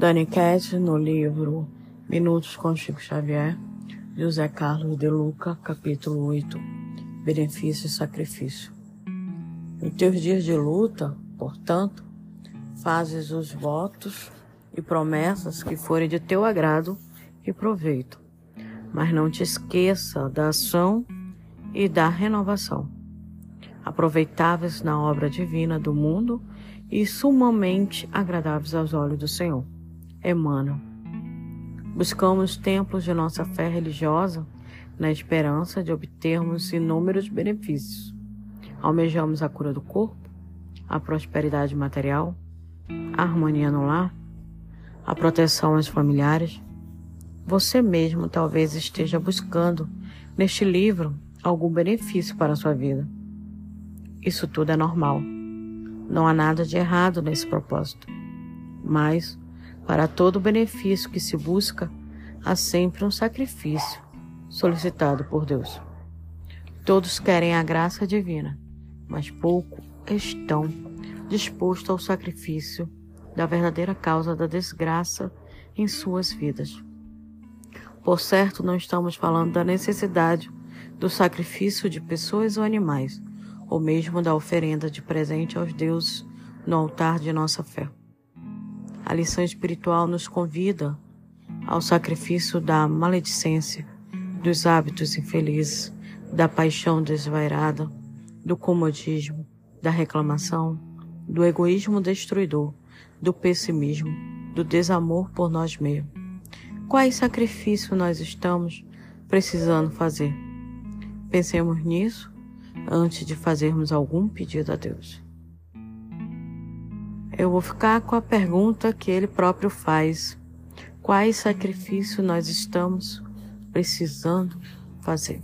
Dani Cat, no livro Minutos com Chico Xavier, José Carlos de Luca, capítulo 8, Benefício e Sacrifício. Em teus dias de luta, portanto, fazes os votos e promessas que forem de teu agrado e proveito, mas não te esqueça da ação e da renovação, aproveitáveis na obra divina do mundo e sumamente agradáveis aos olhos do Senhor. Emmanuel. Buscamos templos de nossa fé religiosa na esperança de obtermos inúmeros benefícios. Almejamos a cura do corpo, a prosperidade material, a harmonia no lar, a proteção aos familiares. Você mesmo talvez esteja buscando neste livro algum benefício para a sua vida. Isso tudo é normal. Não há nada de errado nesse propósito. Mas, para todo benefício que se busca, há sempre um sacrifício solicitado por Deus. Todos querem a graça divina, mas pouco estão dispostos ao sacrifício da verdadeira causa da desgraça em suas vidas. Por certo, não estamos falando da necessidade do sacrifício de pessoas ou animais, ou mesmo da oferenda de presente aos deuses no altar de nossa fé. A lição espiritual nos convida ao sacrifício da maledicência, dos hábitos infelizes, da paixão desvairada, do comodismo, da reclamação, do egoísmo destruidor, do pessimismo, do desamor por nós mesmos. Quais sacrifícios nós estamos precisando fazer? Pensemos nisso antes de fazermos algum pedido a Deus. Eu vou ficar com a pergunta que ele próprio faz: quais sacrifícios nós estamos precisando fazer?